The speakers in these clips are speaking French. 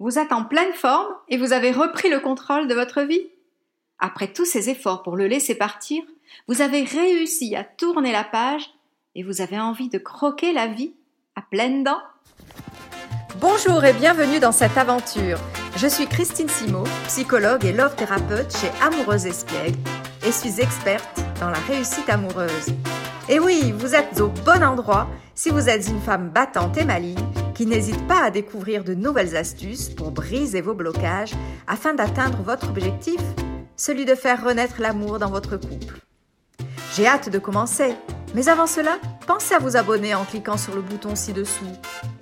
Vous êtes en pleine forme et vous avez repris le contrôle de votre vie Après tous ces efforts pour le laisser partir, vous avez réussi à tourner la page et vous avez envie de croquer la vie à pleines dents Bonjour et bienvenue dans cette aventure. Je suis Christine Simo, psychologue et love thérapeute chez Amoureuse Espiègle et suis experte dans la réussite amoureuse. Et oui, vous êtes au bon endroit si vous êtes une femme battante et maligne qui n'hésite pas à découvrir de nouvelles astuces pour briser vos blocages afin d'atteindre votre objectif, celui de faire renaître l'amour dans votre couple. J'ai hâte de commencer, mais avant cela, pensez à vous abonner en cliquant sur le bouton ci-dessous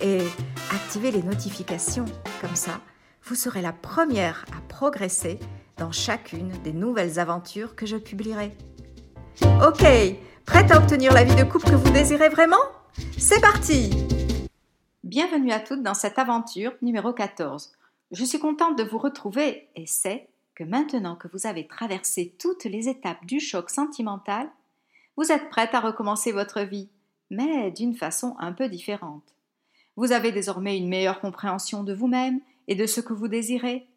et activez les notifications. Comme ça, vous serez la première à progresser dans chacune des nouvelles aventures que je publierai. Ok, prête à obtenir la vie de couple que vous désirez vraiment? C'est parti Bienvenue à toutes dans cette aventure numéro 14. Je suis contente de vous retrouver et c'est que maintenant que vous avez traversé toutes les étapes du choc sentimental, vous êtes prête à recommencer votre vie, mais d'une façon un peu différente. Vous avez désormais une meilleure compréhension de vous-même et de ce que vous désirez,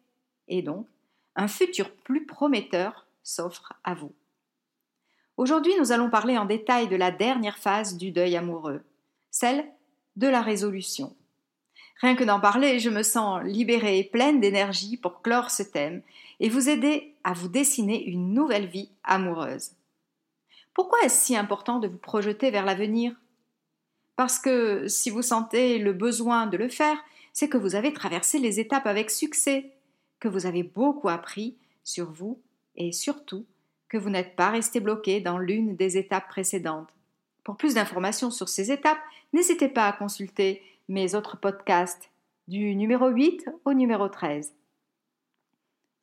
et donc un futur plus prometteur s'offre à vous. Aujourd'hui, nous allons parler en détail de la dernière phase du deuil amoureux, celle de la résolution. Rien que d'en parler, je me sens libérée et pleine d'énergie pour clore ce thème et vous aider à vous dessiner une nouvelle vie amoureuse. Pourquoi est-ce si important de vous projeter vers l'avenir? Parce que si vous sentez le besoin de le faire, c'est que vous avez traversé les étapes avec succès, que vous avez beaucoup appris sur vous et surtout que vous n'êtes pas resté bloqué dans l'une des étapes précédentes. Pour plus d'informations sur ces étapes, n'hésitez pas à consulter mes autres podcasts du numéro 8 au numéro 13.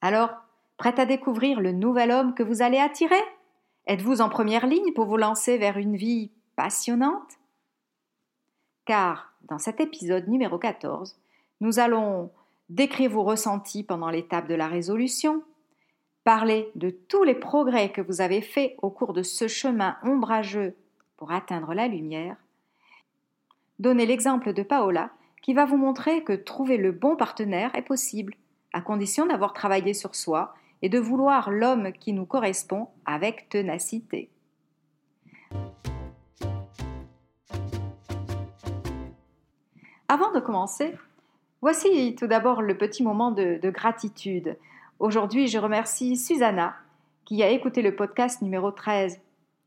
Alors, prête à découvrir le nouvel homme que vous allez attirer? Êtes-vous en première ligne pour vous lancer vers une vie passionnante? Car dans cet épisode numéro 14, nous allons décrire vos ressentis pendant l'étape de la résolution, parler de tous les progrès que vous avez faits au cours de ce chemin ombrageux pour atteindre la lumière, donner l'exemple de Paola qui va vous montrer que trouver le bon partenaire est possible, à condition d'avoir travaillé sur soi et de vouloir l'homme qui nous correspond avec ténacité. Avant de commencer, voici tout d'abord le petit moment de, de gratitude. Aujourd'hui, je remercie Susanna qui a écouté le podcast numéro 13,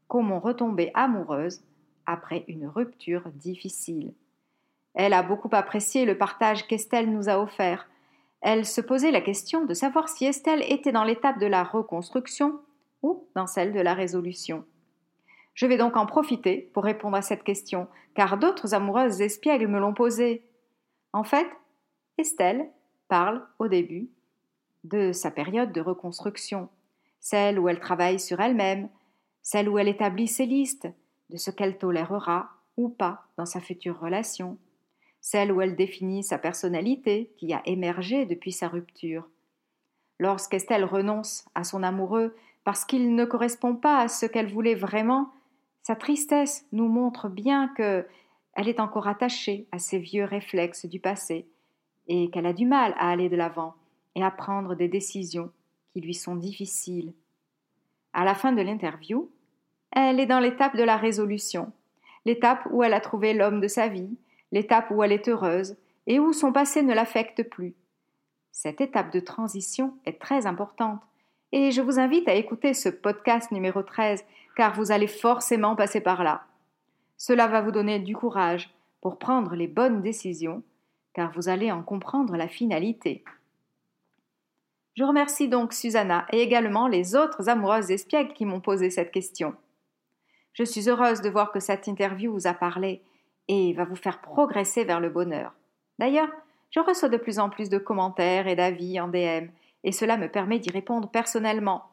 Comment retomber amoureuse après une rupture difficile. Elle a beaucoup apprécié le partage qu'Estelle nous a offert elle se posait la question de savoir si Estelle était dans l'étape de la reconstruction ou dans celle de la résolution. Je vais donc en profiter pour répondre à cette question, car d'autres amoureuses espiègles me l'ont posée. En fait, Estelle parle au début de sa période de reconstruction, celle où elle travaille sur elle-même, celle où elle établit ses listes de ce qu'elle tolérera ou pas dans sa future relation, celle où elle définit sa personnalité qui a émergé depuis sa rupture. Lorsqu'Estelle renonce à son amoureux parce qu'il ne correspond pas à ce qu'elle voulait vraiment, sa tristesse nous montre bien que elle est encore attachée à ses vieux réflexes du passé et qu'elle a du mal à aller de l'avant et à prendre des décisions qui lui sont difficiles. À la fin de l'interview, elle est dans l'étape de la résolution, l'étape où elle a trouvé l'homme de sa vie, l'étape où elle est heureuse et où son passé ne l'affecte plus. Cette étape de transition est très importante et je vous invite à écouter ce podcast numéro 13 car vous allez forcément passer par là. Cela va vous donner du courage pour prendre les bonnes décisions car vous allez en comprendre la finalité. Je remercie donc Susanna et également les autres amoureuses espiègles qui m'ont posé cette question. Je suis heureuse de voir que cette interview vous a parlé et va vous faire progresser vers le bonheur. D'ailleurs, je reçois de plus en plus de commentaires et d'avis en DM, et cela me permet d'y répondre personnellement.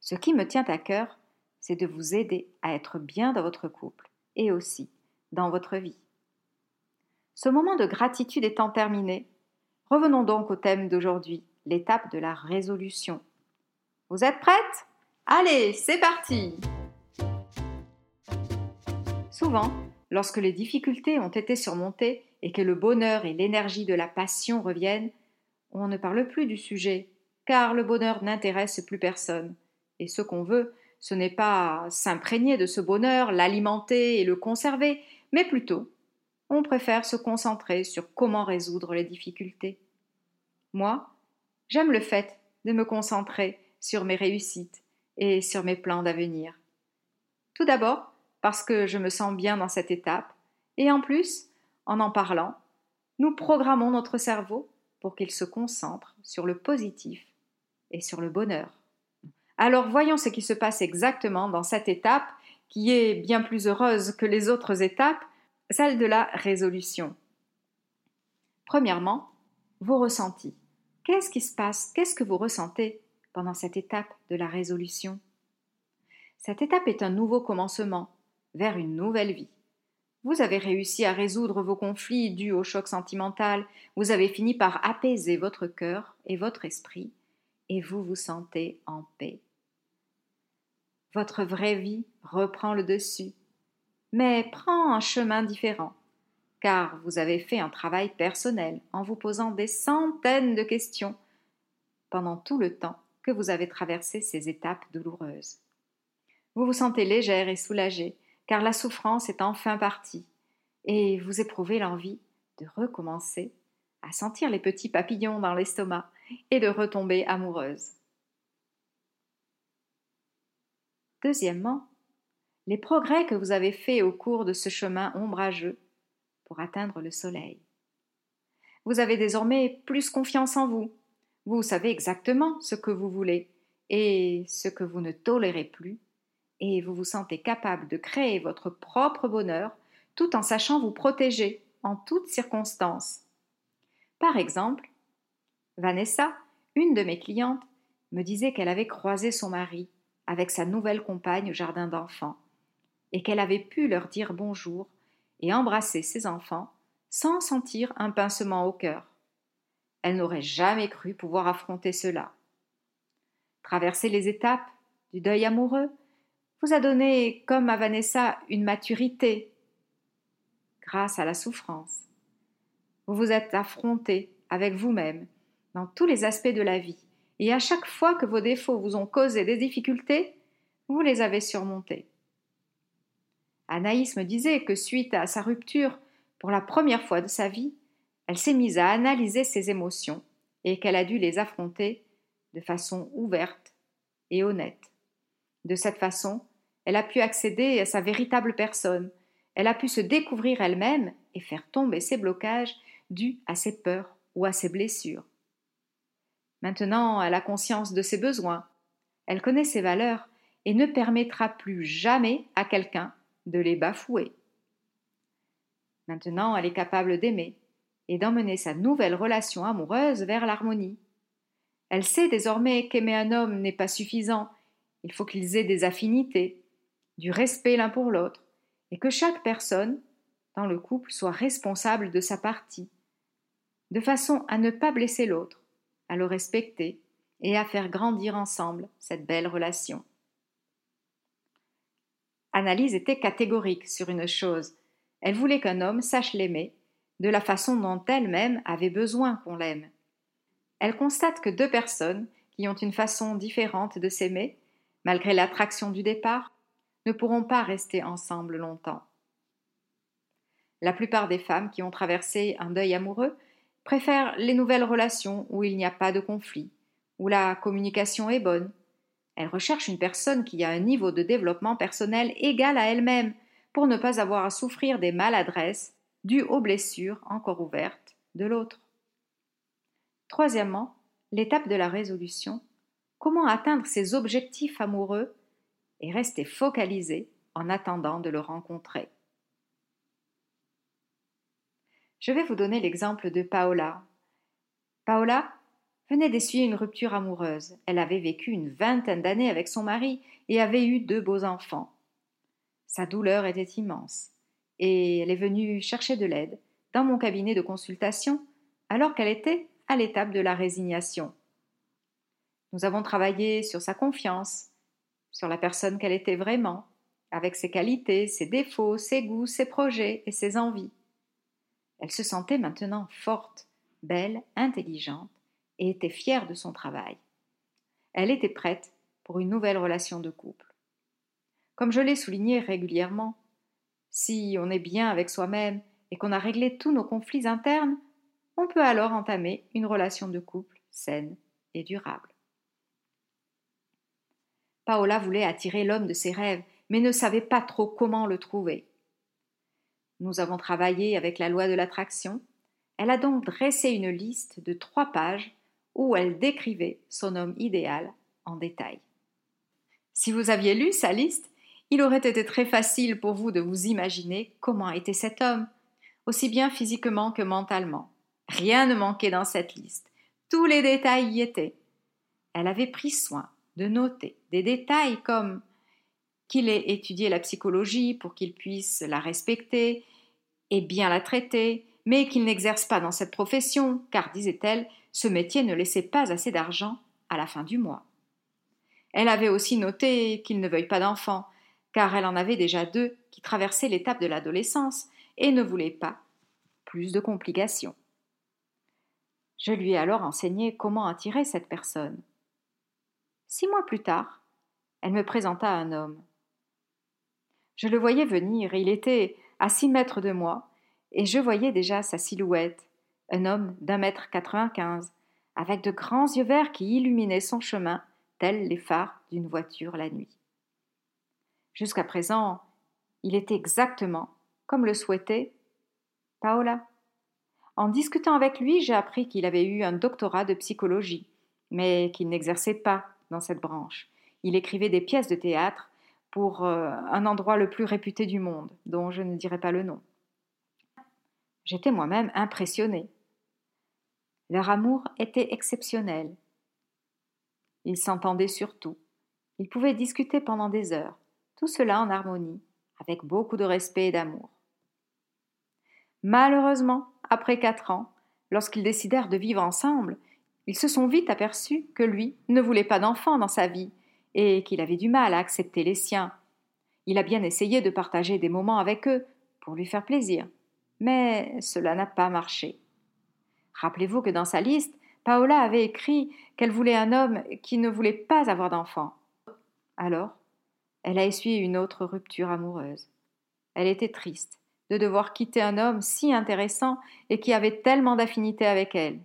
Ce qui me tient à cœur, c'est de vous aider à être bien dans votre couple et aussi dans votre vie. Ce moment de gratitude étant terminé, revenons donc au thème d'aujourd'hui, l'étape de la résolution. Vous êtes prête? Allez, c'est parti Souvent, Lorsque les difficultés ont été surmontées et que le bonheur et l'énergie de la passion reviennent, on ne parle plus du sujet, car le bonheur n'intéresse plus personne. Et ce qu'on veut, ce n'est pas s'imprégner de ce bonheur, l'alimenter et le conserver, mais plutôt on préfère se concentrer sur comment résoudre les difficultés. Moi, j'aime le fait de me concentrer sur mes réussites et sur mes plans d'avenir. Tout d'abord, parce que je me sens bien dans cette étape, et en plus, en en parlant, nous programmons notre cerveau pour qu'il se concentre sur le positif et sur le bonheur. Alors voyons ce qui se passe exactement dans cette étape qui est bien plus heureuse que les autres étapes, celle de la résolution. Premièrement, vos ressentis. Qu'est-ce qui se passe? Qu'est-ce que vous ressentez pendant cette étape de la résolution? Cette étape est un nouveau commencement vers une nouvelle vie. Vous avez réussi à résoudre vos conflits dus au choc sentimental, vous avez fini par apaiser votre cœur et votre esprit, et vous vous sentez en paix. Votre vraie vie reprend le dessus, mais prend un chemin différent, car vous avez fait un travail personnel en vous posant des centaines de questions pendant tout le temps que vous avez traversé ces étapes douloureuses. Vous vous sentez légère et soulagée, car la souffrance est enfin partie, et vous éprouvez l'envie de recommencer à sentir les petits papillons dans l'estomac et de retomber amoureuse. Deuxièmement, les progrès que vous avez faits au cours de ce chemin ombrageux pour atteindre le soleil. Vous avez désormais plus confiance en vous. Vous savez exactement ce que vous voulez et ce que vous ne tolérez plus, et vous vous sentez capable de créer votre propre bonheur tout en sachant vous protéger en toutes circonstances. Par exemple, Vanessa, une de mes clientes, me disait qu'elle avait croisé son mari avec sa nouvelle compagne au jardin d'enfants, et qu'elle avait pu leur dire bonjour et embrasser ses enfants sans sentir un pincement au cœur. Elle n'aurait jamais cru pouvoir affronter cela. Traverser les étapes du deuil amoureux vous a donné, comme à Vanessa, une maturité grâce à la souffrance. Vous vous êtes affronté avec vous-même dans tous les aspects de la vie et à chaque fois que vos défauts vous ont causé des difficultés, vous les avez surmontés. Anaïs me disait que suite à sa rupture, pour la première fois de sa vie, elle s'est mise à analyser ses émotions et qu'elle a dû les affronter de façon ouverte et honnête. De cette façon, elle a pu accéder à sa véritable personne, elle a pu se découvrir elle-même et faire tomber ses blocages dus à ses peurs ou à ses blessures. Maintenant, elle a conscience de ses besoins, elle connaît ses valeurs et ne permettra plus jamais à quelqu'un de les bafouer. Maintenant, elle est capable d'aimer et d'emmener sa nouvelle relation amoureuse vers l'harmonie. Elle sait désormais qu'aimer un homme n'est pas suffisant, il faut qu'ils aient des affinités, du respect l'un pour l'autre, et que chaque personne dans le couple soit responsable de sa partie, de façon à ne pas blesser l'autre, à le respecter et à faire grandir ensemble cette belle relation. Analyse était catégorique sur une chose. Elle voulait qu'un homme sache l'aimer de la façon dont elle-même avait besoin qu'on l'aime. Elle constate que deux personnes qui ont une façon différente de s'aimer, malgré l'attraction du départ, ne pourront pas rester ensemble longtemps. La plupart des femmes qui ont traversé un deuil amoureux préfèrent les nouvelles relations où il n'y a pas de conflit, où la communication est bonne. Elles recherchent une personne qui a un niveau de développement personnel égal à elle-même pour ne pas avoir à souffrir des maladresses dues aux blessures encore ouvertes de l'autre. Troisièmement, l'étape de la résolution. Comment atteindre ses objectifs amoureux et rester focalisé en attendant de le rencontrer. Je vais vous donner l'exemple de Paola. Paola venait d'essuyer une rupture amoureuse. Elle avait vécu une vingtaine d'années avec son mari et avait eu deux beaux enfants. Sa douleur était immense et elle est venue chercher de l'aide dans mon cabinet de consultation alors qu'elle était à l'étape de la résignation. Nous avons travaillé sur sa confiance, sur la personne qu'elle était vraiment, avec ses qualités, ses défauts, ses goûts, ses projets et ses envies. Elle se sentait maintenant forte, belle, intelligente et était fière de son travail. Elle était prête pour une nouvelle relation de couple. Comme je l'ai souligné régulièrement, si on est bien avec soi-même et qu'on a réglé tous nos conflits internes, on peut alors entamer une relation de couple saine et durable. Paola voulait attirer l'homme de ses rêves, mais ne savait pas trop comment le trouver. Nous avons travaillé avec la loi de l'attraction. Elle a donc dressé une liste de trois pages où elle décrivait son homme idéal en détail. Si vous aviez lu sa liste, il aurait été très facile pour vous de vous imaginer comment était cet homme, aussi bien physiquement que mentalement. Rien ne manquait dans cette liste. Tous les détails y étaient. Elle avait pris soin de noter des détails comme qu'il ait étudié la psychologie pour qu'il puisse la respecter et bien la traiter, mais qu'il n'exerce pas dans cette profession, car, disait-elle, ce métier ne laissait pas assez d'argent à la fin du mois. Elle avait aussi noté qu'il ne veuille pas d'enfants, car elle en avait déjà deux qui traversaient l'étape de l'adolescence et ne voulait pas plus de complications. Je lui ai alors enseigné comment attirer cette personne. Six mois plus tard, elle me présenta un homme. Je le voyais venir, il était à six mètres de moi, et je voyais déjà sa silhouette, un homme d'un mètre quatre-vingt-quinze, avec de grands yeux verts qui illuminaient son chemin, tels les phares d'une voiture la nuit. Jusqu'à présent, il était exactement comme le souhaitait Paola. En discutant avec lui, j'ai appris qu'il avait eu un doctorat de psychologie, mais qu'il n'exerçait pas dans cette branche. Il écrivait des pièces de théâtre pour euh, un endroit le plus réputé du monde, dont je ne dirai pas le nom. J'étais moi-même impressionnée. Leur amour était exceptionnel. Ils s'entendaient surtout. Ils pouvaient discuter pendant des heures, tout cela en harmonie, avec beaucoup de respect et d'amour. Malheureusement, après quatre ans, lorsqu'ils décidèrent de vivre ensemble, ils se sont vite aperçus que lui ne voulait pas d'enfants dans sa vie et qu'il avait du mal à accepter les siens. Il a bien essayé de partager des moments avec eux pour lui faire plaisir, mais cela n'a pas marché. Rappelez-vous que dans sa liste, Paola avait écrit qu'elle voulait un homme qui ne voulait pas avoir d'enfants. Alors, elle a essuyé une autre rupture amoureuse. Elle était triste de devoir quitter un homme si intéressant et qui avait tellement d'affinité avec elle.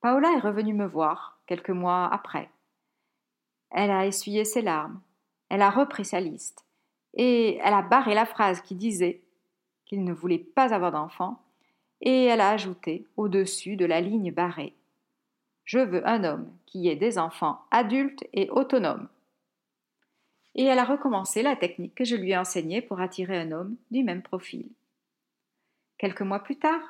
Paola est revenue me voir quelques mois après. Elle a essuyé ses larmes, elle a repris sa liste, et elle a barré la phrase qui disait qu'il ne voulait pas avoir d'enfant, et elle a ajouté au-dessus de la ligne barrée Je veux un homme qui ait des enfants adultes et autonomes. Et elle a recommencé la technique que je lui ai enseignée pour attirer un homme du même profil. Quelques mois plus tard,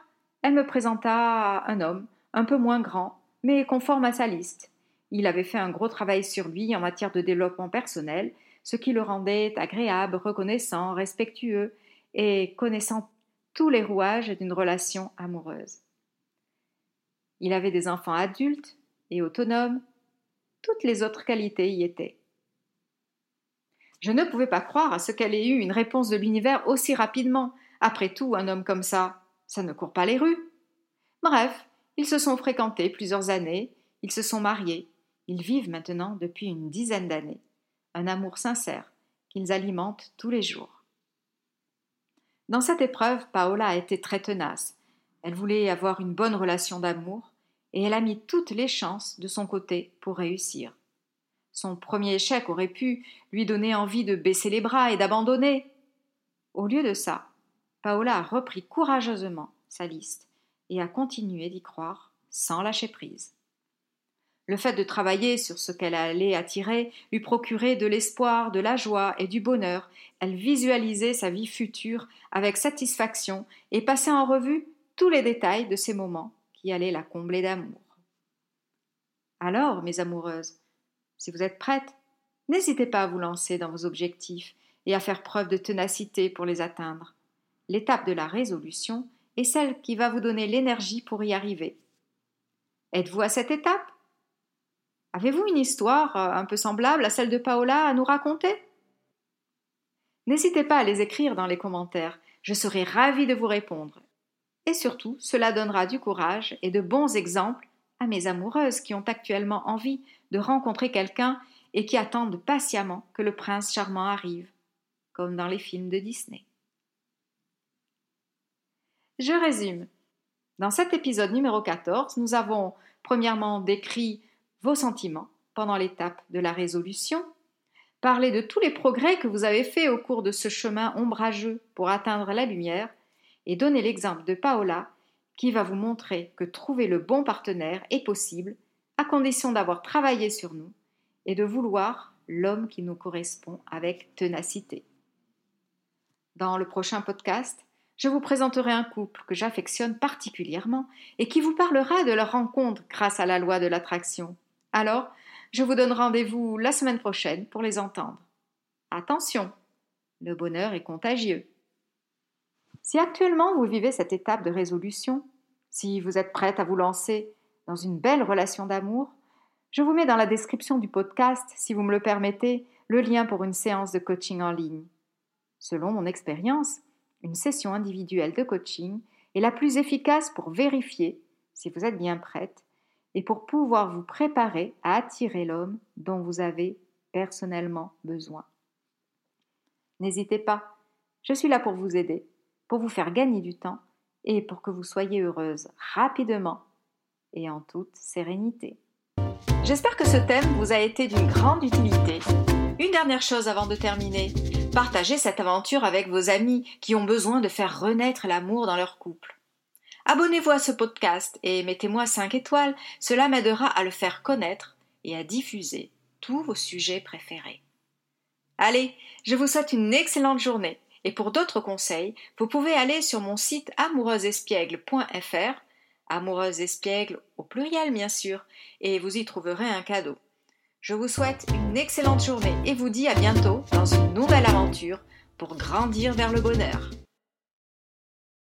elle me présenta un homme un peu moins grand, mais conforme à sa liste. Il avait fait un gros travail sur lui en matière de développement personnel, ce qui le rendait agréable, reconnaissant, respectueux et connaissant tous les rouages d'une relation amoureuse. Il avait des enfants adultes et autonomes, toutes les autres qualités y étaient. Je ne pouvais pas croire à ce qu'elle ait eu une réponse de l'univers aussi rapidement. Après tout, un homme comme ça, ça ne court pas les rues. Bref, ils se sont fréquentés plusieurs années, ils se sont mariés, ils vivent maintenant depuis une dizaine d'années. Un amour sincère qu'ils alimentent tous les jours. Dans cette épreuve, Paola a été très tenace. Elle voulait avoir une bonne relation d'amour et elle a mis toutes les chances de son côté pour réussir. Son premier échec aurait pu lui donner envie de baisser les bras et d'abandonner. Au lieu de ça, Paola a repris courageusement sa liste et à continuer d'y croire sans lâcher prise. Le fait de travailler sur ce qu'elle allait attirer lui procurait de l'espoir, de la joie et du bonheur. Elle visualisait sa vie future avec satisfaction et passait en revue tous les détails de ces moments qui allaient la combler d'amour. Alors, mes amoureuses, si vous êtes prêtes, n'hésitez pas à vous lancer dans vos objectifs et à faire preuve de ténacité pour les atteindre. L'étape de la résolution et celle qui va vous donner l'énergie pour y arriver. Êtes-vous à cette étape? Avez-vous une histoire euh, un peu semblable à celle de Paola à nous raconter? N'hésitez pas à les écrire dans les commentaires, je serai ravie de vous répondre. Et surtout, cela donnera du courage et de bons exemples à mes amoureuses qui ont actuellement envie de rencontrer quelqu'un et qui attendent patiemment que le prince charmant arrive, comme dans les films de Disney. Je résume. Dans cet épisode numéro 14, nous avons premièrement décrit vos sentiments pendant l'étape de la résolution, parlé de tous les progrès que vous avez faits au cours de ce chemin ombrageux pour atteindre la lumière, et donné l'exemple de Paola qui va vous montrer que trouver le bon partenaire est possible à condition d'avoir travaillé sur nous et de vouloir l'homme qui nous correspond avec ténacité. Dans le prochain podcast, je vous présenterai un couple que j'affectionne particulièrement et qui vous parlera de leur rencontre grâce à la loi de l'attraction. Alors, je vous donne rendez-vous la semaine prochaine pour les entendre. Attention, le bonheur est contagieux. Si actuellement vous vivez cette étape de résolution, si vous êtes prête à vous lancer dans une belle relation d'amour, je vous mets dans la description du podcast, si vous me le permettez, le lien pour une séance de coaching en ligne. Selon mon expérience, une session individuelle de coaching est la plus efficace pour vérifier si vous êtes bien prête et pour pouvoir vous préparer à attirer l'homme dont vous avez personnellement besoin. N'hésitez pas, je suis là pour vous aider, pour vous faire gagner du temps et pour que vous soyez heureuse rapidement et en toute sérénité. J'espère que ce thème vous a été d'une grande utilité. Une dernière chose avant de terminer. Partagez cette aventure avec vos amis qui ont besoin de faire renaître l'amour dans leur couple. Abonnez-vous à ce podcast et mettez-moi 5 étoiles, cela m'aidera à le faire connaître et à diffuser tous vos sujets préférés. Allez, je vous souhaite une excellente journée et pour d'autres conseils, vous pouvez aller sur mon site amoureusespiègle.fr, amoureuse espiègle au pluriel bien sûr, et vous y trouverez un cadeau. Je vous souhaite une excellente journée et vous dis à bientôt dans une nouvelle aventure pour grandir vers le bonheur.